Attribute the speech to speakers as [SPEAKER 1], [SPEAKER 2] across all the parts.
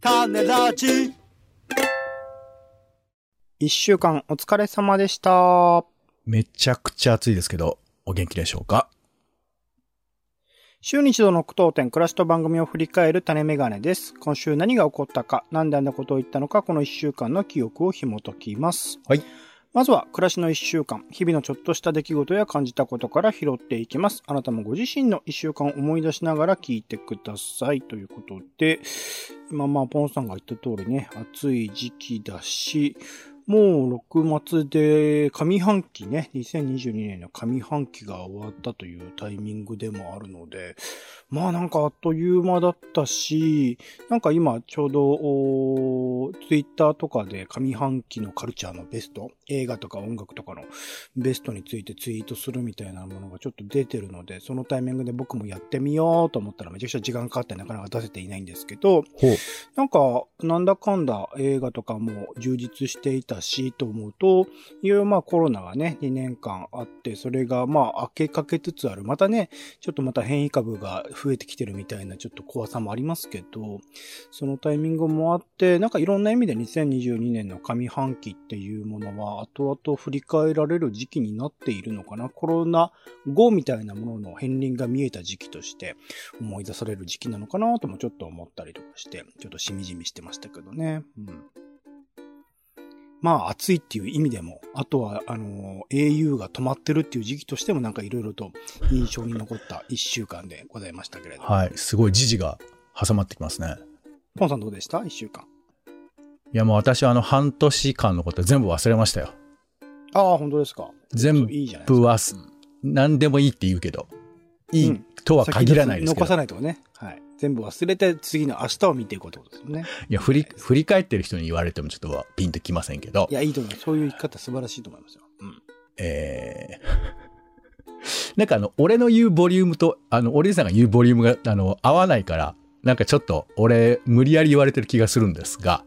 [SPEAKER 1] 種ラジ
[SPEAKER 2] 一週間お疲れ様でした。
[SPEAKER 3] めちゃくちゃ暑いですけど、お元気でしょうか？
[SPEAKER 2] 週に一度の句読点、暮らしと番組を振り返る種メガネです。今週何が起こったか、なんであんなことを言ったのか、この一週間の記憶を紐解きます。
[SPEAKER 3] はい。
[SPEAKER 2] まずは、暮らしの一週間、日々のちょっとした出来事や感じたことから拾っていきます。あなたもご自身の一週間を思い出しながら聞いてください。ということで、今まあ、ポンさんが言った通りね、暑い時期だし、もう6月で上半期ね、2022年の上半期が終わったというタイミングでもあるので、まあなんかあっという間だったし、なんか今ちょうどツイッターとかで上半期のカルチャーのベスト、映画とか音楽とかのベストについてツイートするみたいなものがちょっと出てるので、そのタイミングで僕もやってみようと思ったらめちゃくちゃ時間かかってなかなか出せていないんですけど。なんか、なんだかんだ映画とかも充実していたし、と思うと、いろいろまあコロナがね、2年間あって、それがまあ明けかけつつある。またね、ちょっとまた変異株が増えてきてるみたいなちょっと怖さもありますけど、そのタイミングもあって、なんかいろんな意味で2022年の上半期っていうものは後々振り返られる時期になっているのかな。コロナ後みたいなものの片鱗が見えた時期として思い出される時期なのかなともちょっと思ったりとかして、ちょっとしみじみしてましたけどね。うん。まあ暑いっていう意味でも、あとはあの、au が止まってるっていう時期としてもなんかいろいろと印象に残った一週間でございましたけれど。
[SPEAKER 3] はい。すごい時事が挟まってきますね。
[SPEAKER 2] ポンさんどうでした？一週間。
[SPEAKER 3] いやもう私はあの半年間のこと全部忘れましたよ。
[SPEAKER 2] ああ、本当ですか。
[SPEAKER 3] 全部
[SPEAKER 2] いいじゃないですか。
[SPEAKER 3] はす、何でもいいって言うけど、いいとは限らないですけど。
[SPEAKER 2] 残さないとね。はい。全部忘れて次の明日を見ていこうってことですよね。
[SPEAKER 3] いや、振り、振り返ってる人に言われてもちょっとピンときませんけど
[SPEAKER 2] い、や、いいと思います。そういう生き方素晴らしいと思いますよ。うん。
[SPEAKER 3] えー、なんかあの、俺の言うボリュームと、あの、俺さんが言うボリュームが、あの、合わないから、なんかちょっと、俺、無理やり言われてる気がするんですが、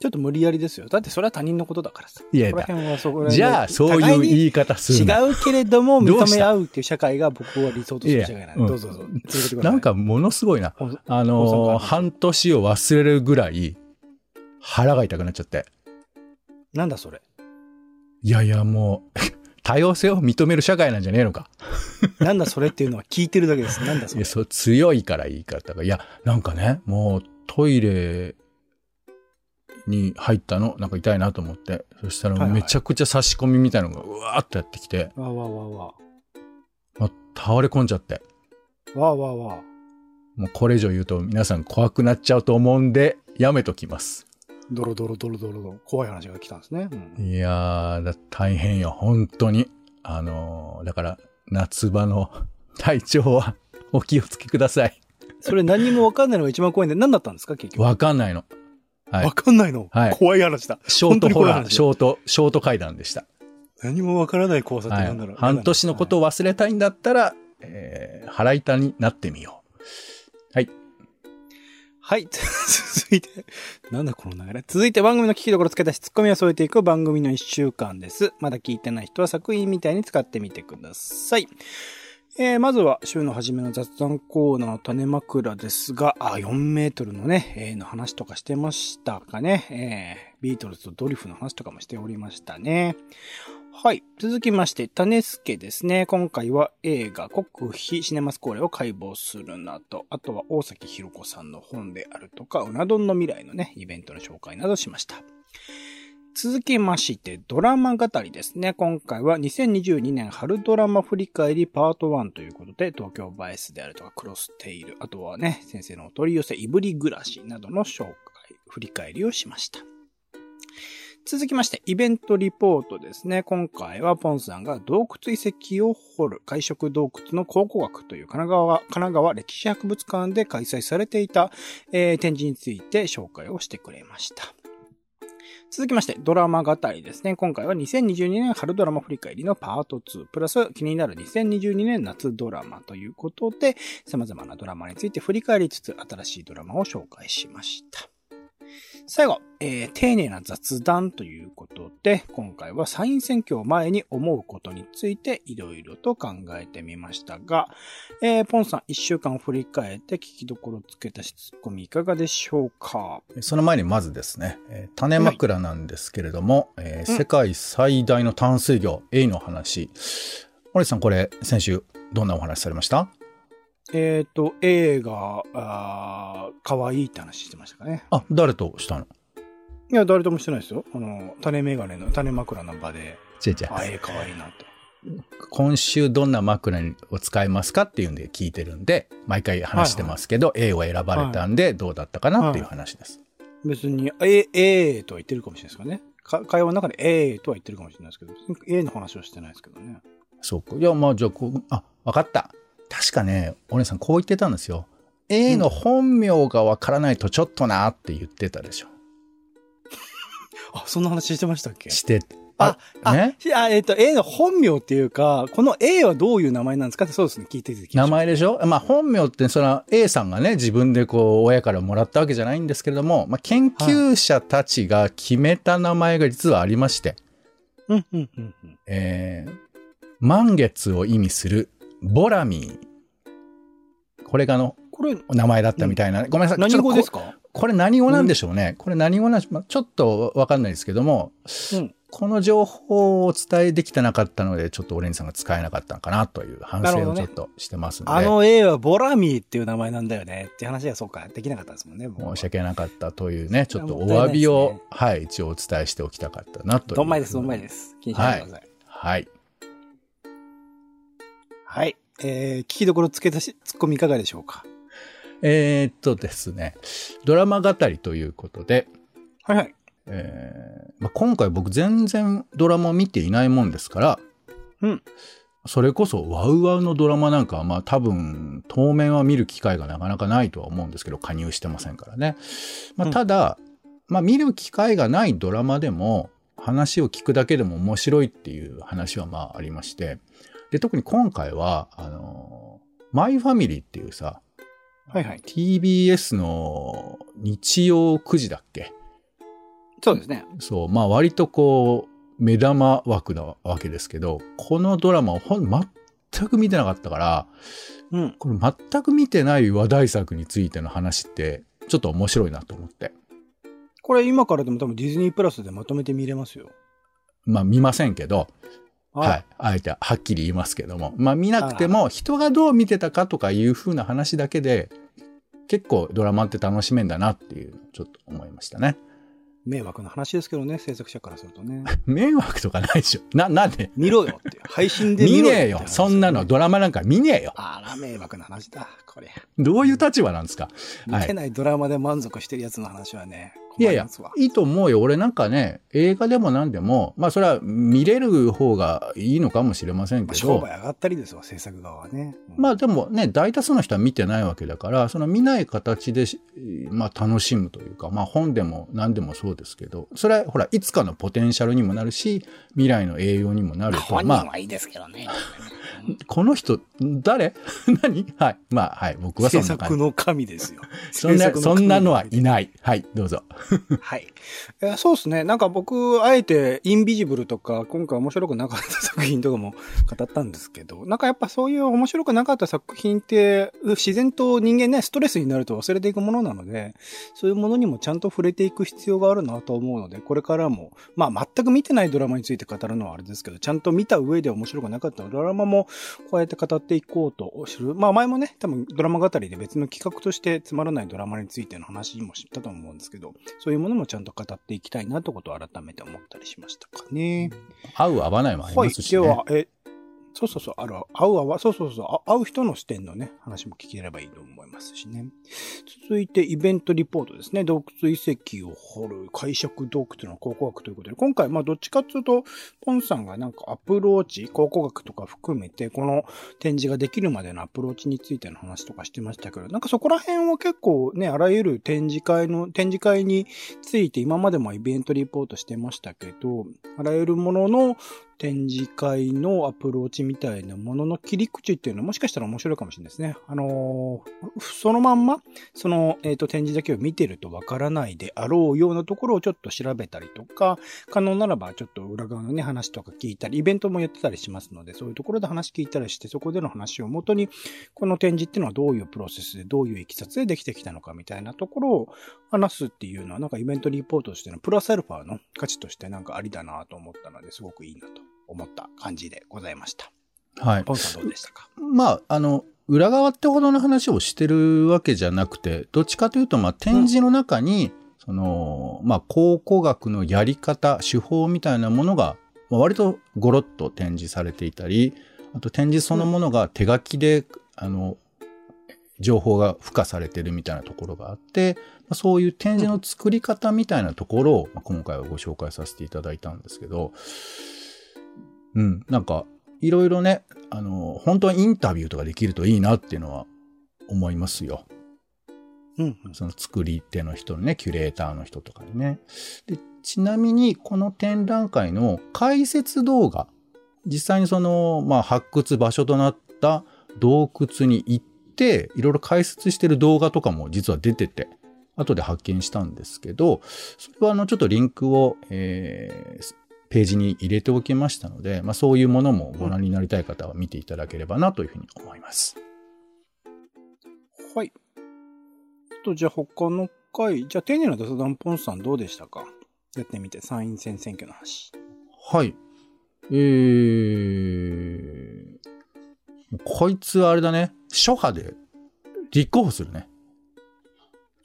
[SPEAKER 2] ちょっと無理やりですよ。だってそれは他人のことだからさ。
[SPEAKER 3] いや
[SPEAKER 2] ここら辺はそこら辺
[SPEAKER 3] じゃあ、そういう言い方するな。
[SPEAKER 2] 違うけれども認め合うっていう社会が僕は理想とする社会なんで。
[SPEAKER 3] いや
[SPEAKER 2] どうぞどうぞ。続けてください。
[SPEAKER 3] なんかものすごいな。あのー半年を忘れるぐらい腹が痛くなっちゃって。
[SPEAKER 2] なんだそれ？
[SPEAKER 3] いやいや、もう、多様性を認める社会なんじゃねえのか。
[SPEAKER 2] なんだそれっていうのは聞いてるだけです。なんだそれ？
[SPEAKER 3] いや、。そう、強いから言い方が。いや、なんかね、もうトイレに入ったの、なんか痛いなと思って。そしたらめちゃくちゃ差し込みみたいなのがうわーってやってきて、
[SPEAKER 2] わーわーわーわ
[SPEAKER 3] まあ、倒れ込んじゃって。
[SPEAKER 2] ー。わーわーわー。
[SPEAKER 3] もうこれ以上言うと皆さん怖くなっちゃうと思うんで、やめときます。
[SPEAKER 2] ドロドロドロドロドロ。怖い話が来たんですね。うん
[SPEAKER 3] いやー、だ大変よ、本当に。あのーだから、夏場の 体調はお気をつけください。
[SPEAKER 2] それ何にもわかんないのが一番怖いんで何だったんですか結局？
[SPEAKER 3] わかんないの。はい
[SPEAKER 2] わかんないの、
[SPEAKER 3] はい
[SPEAKER 2] 怖い話だ。
[SPEAKER 3] ショートホラー、ショート、ショート階段でした。
[SPEAKER 2] 何もわからない怖さって
[SPEAKER 3] はい
[SPEAKER 2] 何だろう。。
[SPEAKER 3] 半年のことを忘れたいんだったら、えー、腹痛になってみよう。はい。
[SPEAKER 2] はい。続いて、なんだこの流れ？続いて番組の聞きどころつけ出し、ツッコミを添えていく番組の一週間です。まだ聞いてない人は作品みたいに使ってみてください。えー、まずは週の初めの雑談コーナー種枕ですが、あ、4メートルのね、えーの話とかしてましたかね。えー、ビートルズとドリフの話とかもしておりましたね。はい。続きまして、種助ですね。今回は映画国費シネマスコーレを解剖するなど、あとは大崎弘子さんの本であるとか、うな丼の未来のね、イベントの紹介などしました。続きまして、ドラマ語りですね。今回は2022年春ドラマ振り返りパート1ということで、東京バイスであるとか、クロステイル、あとはね、先生のお取り寄せ、いぶり暮らしなどの紹介、振り返りをしました。続きまして、イベントリポートですね。今回はポンさんが洞窟遺跡を掘る海食洞窟の考古学という神奈川、神奈川歴史博物館で開催されていた、えー展示について紹介をしてくれました。続きまして、ドラマ語りですね。今回は2022年春ドラマ振り返りのパート2、プラス気になる2022年夏ドラマということで、様々なドラマについて振り返りつつ、新しいドラマを紹介しました。最後、えー、丁寧な雑談ということで、今回は参院選挙を前に思うことについていろいろと考えてみましたが、えー、ポンさん一週間振り返って聞きどころつけたし、ツッコミいかがでしょうか？
[SPEAKER 3] その前にまずですね、えー、種枕なんですけれども、はい、えー、世界最大の淡水魚、エイの話。森さん、これ、先週、どんなお話されました？
[SPEAKER 2] えっ、ー、と、A が、あ可愛いって話してましたかね。
[SPEAKER 3] あ、誰としたの？
[SPEAKER 2] いや、誰ともしてないですよ。あの、種メガネの、種枕の場で。
[SPEAKER 3] 違う違う。
[SPEAKER 2] あ、A 可愛いなって。
[SPEAKER 3] 今週どんな枕を使いますかっていうんで聞いてるんで、毎回話してますけど、はいはい、A を選ばれたんで、どうだったかなっていう話です。は
[SPEAKER 2] い、別に、A、A とは言ってるかもしれないですかね。か会話の中で A とは言ってるかもしれないですけど、A の話をしてないですけどね。
[SPEAKER 3] そうか。いや、まあ、じゃあ、あ、わかった。確かね、お姉さんこう言ってたんですよ。A の本名がわからないとちょっとなって言ってたでしょ。
[SPEAKER 2] あ、そんな話してましたっけ？
[SPEAKER 3] して。
[SPEAKER 2] あ、あ、ね、あえっ、ー、と、A の本名っていうか、この A はどういう名前なんですかってそうですね、聞いてて
[SPEAKER 3] 名前でしょ？まあ、本名って、その A さんがね、自分でこう、親からもらったわけじゃないんですけれども、まあ、研究者たちが決めた名前が実はありまして。
[SPEAKER 2] うん、うん、うん。
[SPEAKER 3] えー、満月を意味するボラミー。これがの、これ、名前だったみたいな。うん、ごめんなさい。
[SPEAKER 2] 何語ですか？
[SPEAKER 3] これ何語なんでしょうね。これ何語なんでしょう。ちょっとわかんないですけども、うん、この情報をお伝えできてなかったので、ちょっとオレンジさんが使えなかったのかなという反省をちょっとしてますので。
[SPEAKER 2] ね、あの A はボラミーっていう名前なんだよねって話はそうか、できなかったですもんね。
[SPEAKER 3] 申し訳なかったというね、ちょっとお詫びを、ね、はい、一応お伝えしておきたかったなと
[SPEAKER 2] どんまいです、どんまいです。気にしないでください。
[SPEAKER 3] はい。はい
[SPEAKER 2] はい。えー、聞きどころつけたし、ツッコミいかがでしょうか？
[SPEAKER 3] えー、っとですね、ドラマ語りということで、
[SPEAKER 2] はいはい。
[SPEAKER 3] えーまあ、今回僕全然ドラマを見ていないもんですから、
[SPEAKER 2] うん。
[SPEAKER 3] それこそワウワウのドラマなんかはまあ多分当面は見る機会がなかなかないとは思うんですけど加入してませんからね。まあ、ただ、うん、まあ見る機会がないドラマでも話を聞くだけでも面白いっていう話はまあありまして、で、特に今回は、あの、マイファミリーっていうさ、
[SPEAKER 2] はいはい。
[SPEAKER 3] TBS の日曜9時だっけ？
[SPEAKER 2] そうですね。
[SPEAKER 3] そう。まあ割とこう、目玉枠なわけですけど、このドラマをほん、全く見てなかったから、
[SPEAKER 2] うん。
[SPEAKER 3] これ全く見てない話題作についての話って、ちょっと面白いなと思って。
[SPEAKER 2] これ今からでも多分ディズニープラスでまとめて見れますよ。
[SPEAKER 3] まあ見ませんけど、はい。あえてはっきり言いますけども。まあ見なくても人がどう見てたかとかいう風な話だけで結構ドラマって楽しめんだなっていうちょっと思いましたね。
[SPEAKER 2] 迷惑な話ですけどね、制作者からするとね。
[SPEAKER 3] 迷惑とかないでしょ。な、なんで？
[SPEAKER 2] 見ろよって。配信で
[SPEAKER 3] 見ねえよ。そんなのドラマなんか見ねえよ。
[SPEAKER 2] あら、迷惑な話だ、これ。
[SPEAKER 3] どういう立場なんですか？
[SPEAKER 2] 見てないドラマで満足してるやつの話はね、
[SPEAKER 3] いやいや、いいと思うよ。俺なんかね、映画でも何でも、まあそれは見れる方がいいのかもしれませんけど。
[SPEAKER 2] 商売上がったりですわ、制作側はね。
[SPEAKER 3] うん、まあでもね、大多数の人は見てないわけだから、その見ない形で、まあ楽しむというか、まあ本でも何でもそうですけど、それはほら、いつかのポテンシャルにもなるし、未来の栄養にもなると。
[SPEAKER 2] まあ。本人はいいですけどね。
[SPEAKER 3] この人、誰？何？はい。まあ、はい。僕はそんな。
[SPEAKER 2] 制作の神ですよ。
[SPEAKER 3] そんな、そんなのはいない。はい。どうぞ。
[SPEAKER 2] はい。そうですね。なんか僕、あえて、インビジブルとか、今回面白くなかった作品とかも語ったんですけど、なんかやっぱそういう面白くなかった作品って、自然と人間ね、ストレスになると忘れていくものなので、そういうものにもちゃんと触れていく必要があるなと思うので、これからも、まあ全く見てないドラマについて語るのはあれですけど、ちゃんと見た上で面白くなかったドラマも、こうやって語っていこうとする。まあ前もね、多分ドラマ語りで別の企画としてつまらないドラマについての話もしたと思うんですけど、そういうものもちゃんと語っていきたいなということを改めて思ったりしましたかね。
[SPEAKER 3] 合う合わないもありますしね。
[SPEAKER 2] はい、では、え、そうそうそう、ある、合う合わ、そうそうそう、合う人の視点のね、話も聞ければいいと思いますしね。続いて、イベントリポートですね。洞窟遺跡を掘る解釈洞窟の考古学ということで、今回、まあ、どっちかっていうと、ポンさんがなんかアプローチ、考古学とか含めて、この展示ができるまでのアプローチについての話とかしてましたけど、なんかそこら辺は結構ね、あらゆる展示会の、展示会について今までもイベントリポートしてましたけど、あらゆるものの展示会のアプローチみたいなものの切り口っていうのはもしかしたら面白いかもしれないですね。あのー、そのまんま、その、えっ、ー、と、展示だけを見てるとわからないであろうようなところをちょっと調べたりとか、可能ならばちょっと裏側のね、話とか聞いたり、イベントもやってたりしますので、そういうところで話聞いたりして、そこでの話をもとに、この展示っていうのはどういうプロセスで、どういういきさつでできてきたのかみたいなところを話すっていうのは、なんかイベントリポートとしてのプラスアルファの価値としてなんかありだなと思ったので、すごくいいなと思った感じでございました。
[SPEAKER 3] はい。
[SPEAKER 2] ポンさんどうでしたか？
[SPEAKER 3] まあ、あの、裏側ってほどの話をしてるわけじゃなくて、どっちかというと、まあ、展示の中に、うん、その、まあ、考古学のやり方、手法みたいなものが、まあ、割とゴロッと展示されていたり、あと展示そのものが手書きで、うん、あの、情報が付加されてるみたいなところがあって、そういう展示の作り方みたいなところを今回はご紹介させていただいたんですけど、うん、なんか、いろいろね、あの、本当はインタビューとかできるといいなっていうのは思いますよ。
[SPEAKER 2] うん、
[SPEAKER 3] その作り手の人ね、キュレーターの人とかにね。で、ちなみに、この展覧会の解説動画、実際にその、まあ、発掘場所となった洞窟に行って、いろいろ解説してる動画とかも実は出てて、後で発見したんですけど、それはあの、ちょっとリンクを、えー、ページに入れておきましたので、まあ、そういうものもご覧になりたい方は見ていただければなというふうに思います。
[SPEAKER 2] はい。と、じゃあ他の回、じゃあ丁寧な雑談ポンさんどうでしたか？やってみて、参院選選挙の話。
[SPEAKER 3] はい。えー、こいつあれだね、初派で立候補するね。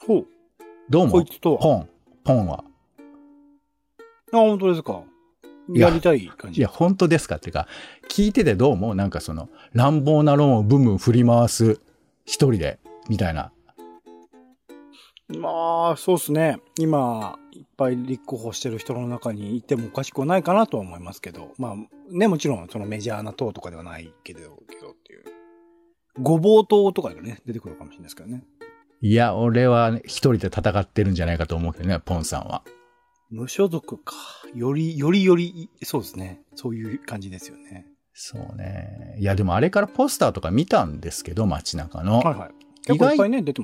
[SPEAKER 2] ほう。
[SPEAKER 3] どうも。
[SPEAKER 2] こいつとは？
[SPEAKER 3] ポン。ポンは。
[SPEAKER 2] あ、本当ですか。やりたい感じ
[SPEAKER 3] いや、本当ですかっていうか、聞いててどうも、なんかその、乱暴な論をブンブン振り回す一人で、みたいな。
[SPEAKER 2] まあ、そうっすね。今、いっぱい立候補してる人の中にいてもおかしくはないかなとは思いますけど、まあ、ね、もちろんそのメジャーな党とかではないけど、けどっていう。ごぼう党とかでね、出てくるかもしれないですけどね。
[SPEAKER 3] いや、俺は一人で戦ってるんじゃないかと思うけどね、ポンさんは。
[SPEAKER 2] 無所属か。より、よりより、そうですね。そういう感じですよね。
[SPEAKER 3] そうね。いや、でもあれからポスターとか見たんですけど、街中の。
[SPEAKER 2] はいはい。
[SPEAKER 3] 意外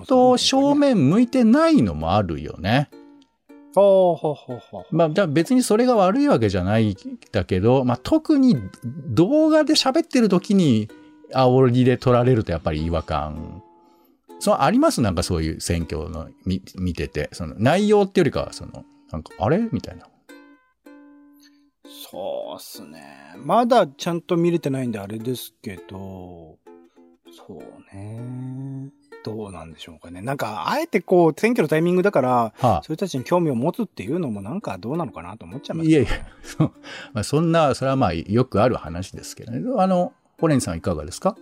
[SPEAKER 3] と正面向いてないのもあるよね。
[SPEAKER 2] ほうほうほうほう。
[SPEAKER 3] まあ、じゃあ別にそれが悪いわけじゃないんだけど、まあ特に動画で喋ってる時に煽りで取られるとやっぱり違和感。そう、あります？なんかそういう選挙の見見てて。その内容ってよりかは、その、なんか、あれ？みたいな。
[SPEAKER 2] そうっすね。まだちゃんと見れてないんであれですけど、そうね。どうなんでしょうかね。なんか、あえてこう、選挙のタイミングだから、はあ、そういう人たちに興味を持つっていうのもなんかどうなのかなと思っちゃいます、
[SPEAKER 3] ね、いやいや、そ,、まあ、そんな、それはまあよくある話ですけどね。あの、ホレンさんいかがですか？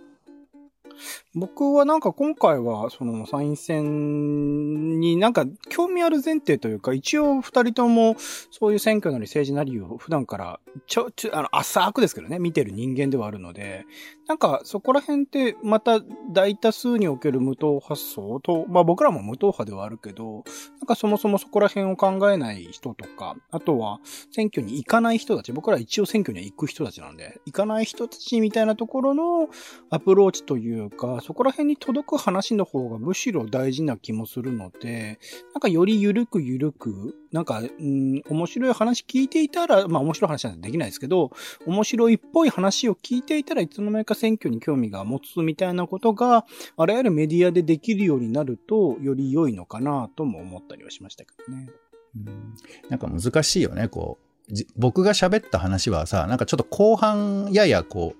[SPEAKER 2] 僕はなんか今回は、その参院選になんか興味ある前提というか、一応二人ともそういう選挙なり政治なりを普段からちょ、ちょ、あの、浅くですけどね、見てる人間ではあるので、なんかそこら辺ってまた大多数における無党発想と、まあ僕らも無党派ではあるけど、なんかそもそもそこら辺を考えない人とか、あとは選挙に行かない人たち、僕ら一応選挙には行く人たちなんで、行かない人たちみたいなところのアプローチというか、そこら辺に届く話の方がむしろ大事な気もするので、なんかよりゆるくゆるく、なんか、うん、面白い話聞いていたら、まあ面白い話なんてできないですけど、面白いっぽい話を聞いていたらいつの間にか選挙に興味が持つみたいなことが、あらゆるメディアでできるようになると、より良いのかなとも思ったりはしましたけどね。
[SPEAKER 3] うん、なんか難しいよね、こう。僕が喋った話はさ、なんかちょっと後半ややこう、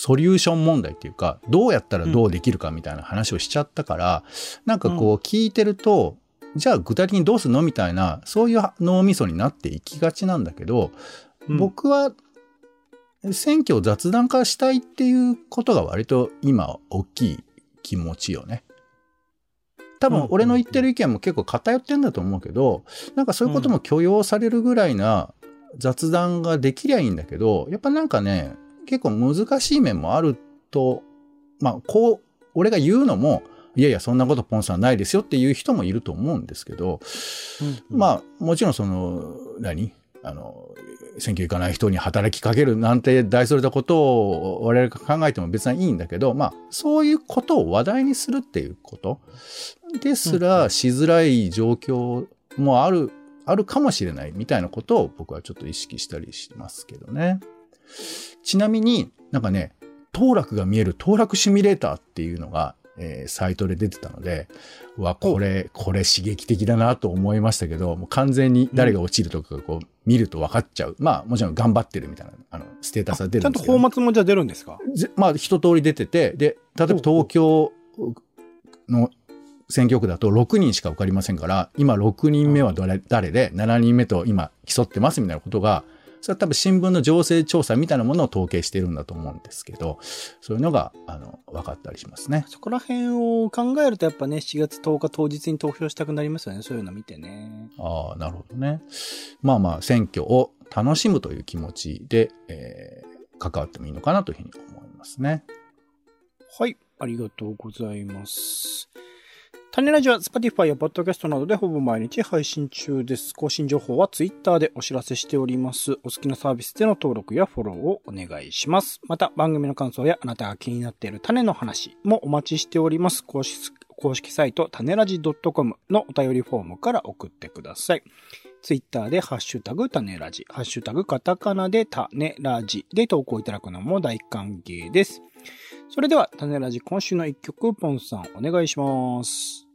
[SPEAKER 3] ソリューション問題っていうか、どうやったらどうできるかみたいな話をしちゃったから、うん、なんかこう聞いてると、じゃあ具体的にどうするのみたいな、そういう脳みそになっていきがちなんだけど、うん、僕は選挙を雑談化したいっていうことが割と今大きい気持ちよね。多分俺の言ってる意見も結構偏ってんだと思うけど、なんかそういうことも許容されるぐらいな雑談ができりゃいいんだけど、やっぱなんかね、結構難しい面もあると、まあ、こう、俺が言うのも、いやいや、そんなことポンさんないですよっていう人もいると思うんですけど、うんうん、まあ、もちろんその、何？あの、選挙行かない人に働きかけるなんて大それたことを我々が考えても別にいいんだけど、まあ、そういうことを話題にするっていうこと。ですらしづらい状況もある、あるかもしれないみたいなことを僕はちょっと意識したりしますけどね。ちなみになんかね、当落が見える当落シミュレーターっていうのがえー、サイトで出てたので、わ、これ、これ刺激的だなと思いましたけど、もう完全に誰が落ちるとかこう、見ると分かっちゃう。まあ、もちろん頑張ってるみたいな、あの、ステータスは出るんですけど。
[SPEAKER 2] ちゃんとフォーマットもじゃ出るんですか？
[SPEAKER 3] まあ、一通り出てて、で、例えば東京の選挙区だと6人しか受かりませんから、今6人目は誰誰で、7人目と今競ってますみたいなことが、それは多分新聞の情勢調査みたいなものを統計してるんだと思うんですけど、そういうのが、あの、分かったりしますね。
[SPEAKER 2] そこら辺を考えるとやっぱね、7月10日当日に投票したくなりますよね。そういうの見てね。
[SPEAKER 3] ああ、なるほどね。まあまあ、選挙を楽しむという気持ちで、えー、関わってもいいのかなというふうに思いますね。
[SPEAKER 2] はい。ありがとうございます。種ラジは Spotify や Podcast などでほぼ毎日配信中です。更新情報は Twitter でお知らせしております。お好きなサービスでの登録やフォローをお願いします。また番組の感想やあなたが気になっている種の話もお待ちしております。公式公式サイト、種ラジ .com のお便りフォームから送ってください。ツイッターでハッシュタグ種ラジ、ハッシュタグカタカナで種ラジで投稿いただくのも大歓迎です。それでは、種ラジ今週の一曲、ポンさんお願いします。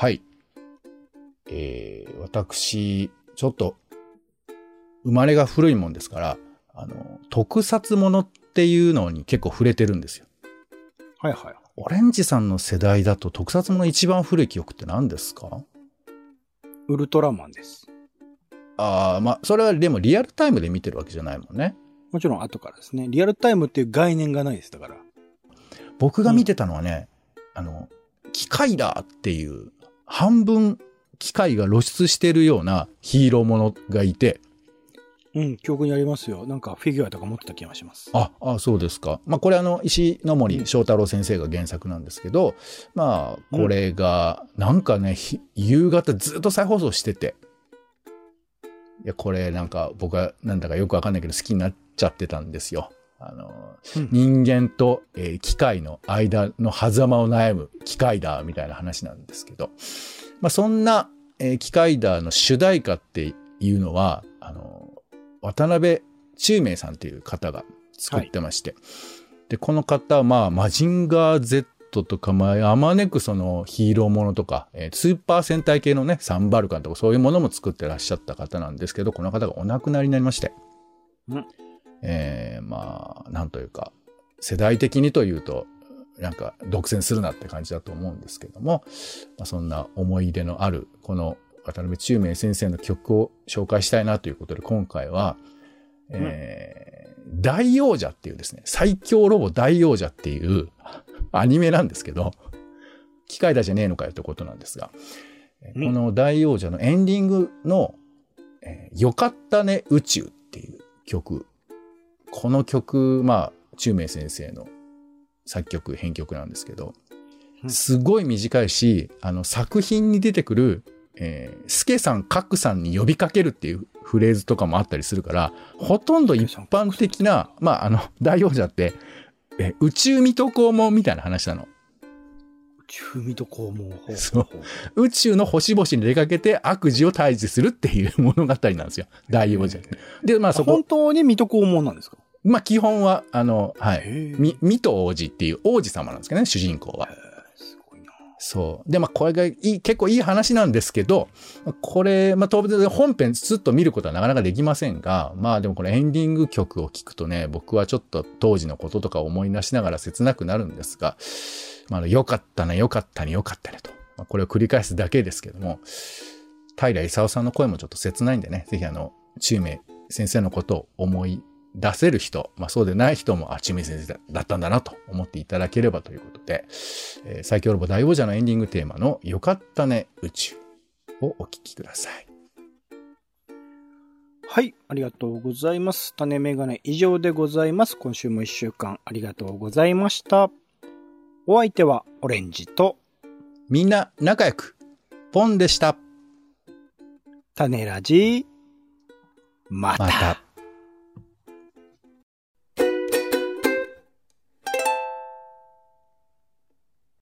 [SPEAKER 3] はい。えー、私、ちょっと、生まれが古いもんですから、あの、特撮ものっていうのに結構触れてるんですよ。
[SPEAKER 2] はいはい。
[SPEAKER 3] オレンジさんの世代だと特撮もの一番古い記憶って何ですか？
[SPEAKER 2] ウルトラマンです。
[SPEAKER 3] ああ、まあ、それはでもリアルタイムで見てるわけじゃないもんね。
[SPEAKER 2] もちろん後からですね。リアルタイムっていう概念がないです、だから。
[SPEAKER 3] 僕が見てたのはね、うん、あの、機械だっていう半分機械が露出してるようなヒーローものがいて、
[SPEAKER 2] うん、記憶にありますよ。なんかフィギュアとか持ってた気がします。
[SPEAKER 3] あ、あそうですか。まあこれあの、石ノ森章太郎先生が原作なんですけど、まあこれが、なんかね、夕方ずっと再放送してて、いや、これなんか僕はなんだかよくわかんないけど好きになっちゃってたんですよ。あの、うん、人間と、えー、機械の間の狭間を悩む機械だみたいな話なんですけど、まあ、そんな、えー、機械だの主題歌っていうのは、あの、渡辺中明さんっていう方が作ってまして、はい、で、この方は、まあ、マジンガー Z とか、まあ、あまねくそのヒーローものとか、えー、スーパー戦隊系のね、サンバルカンとかそういうものも作ってらっしゃった方なんですけど、この方がお亡くなりになりまして、うんえー、まあ、なんというか、世代的にというと、なんか独占するなって感じだと思うんですけども、まあ、そんな思い入れのある、この渡辺中明先生の曲を紹介したいなということで、今回は、えー、大王者っていうですね、最強ロボ大王者っていう アニメなんですけど、機械だじゃねえのかよってことなんですが、この大王者のエンディングの、えー、よかったね宇宙っていう曲この曲、まあ、中明先生の作曲、編曲なんですけど、すごい短いし、あの、作品に出てくる、えー、スケさん、カクさんに呼びかけるっていうフレーズとかもあったりするから、ほとんど一般的な、まあ、あの、大王者って、え宇宙水戸黄門みたいな話なの。
[SPEAKER 2] 宙水戸黄門。
[SPEAKER 3] そう。宇宙の星々に出かけて悪事を退治するっていう物語なんですよ。大王者。
[SPEAKER 2] で、まあそこ。本当に水戸黄門なんですか？
[SPEAKER 3] まあ基本は、あの、はい。み、水戸王子っていう王子様なんですけどね、主人公は。そう。で、まあ、これがいい、結構いい話なんですけど、これ、まあ、当然本編ずっと見ることはなかなかできませんが、まあ、でもこれエンディング曲を聴くとね、僕はちょっと当時のこととか思い出しながら切なくなるんですが、まあ、よかったね、よかったね、よかったねと。まあ、これを繰り返すだけですけども、平勲さんの声もちょっと切ないんでね、ぜひあの、中明先生のことを思い出せる人、まあそうでない人も、あ、中明先生だったんだなと思っていただければということで、えー、最強ロボ大王者のエンディングテーマのよかったね宇宙をお聴きください。
[SPEAKER 2] はい、ありがとうございます。種メガネ以上でございます。今週も一週間ありがとうございました。お相手はオレンジと、
[SPEAKER 3] みんな仲良く、ポンでした。
[SPEAKER 2] 種ラジまた。
[SPEAKER 3] また。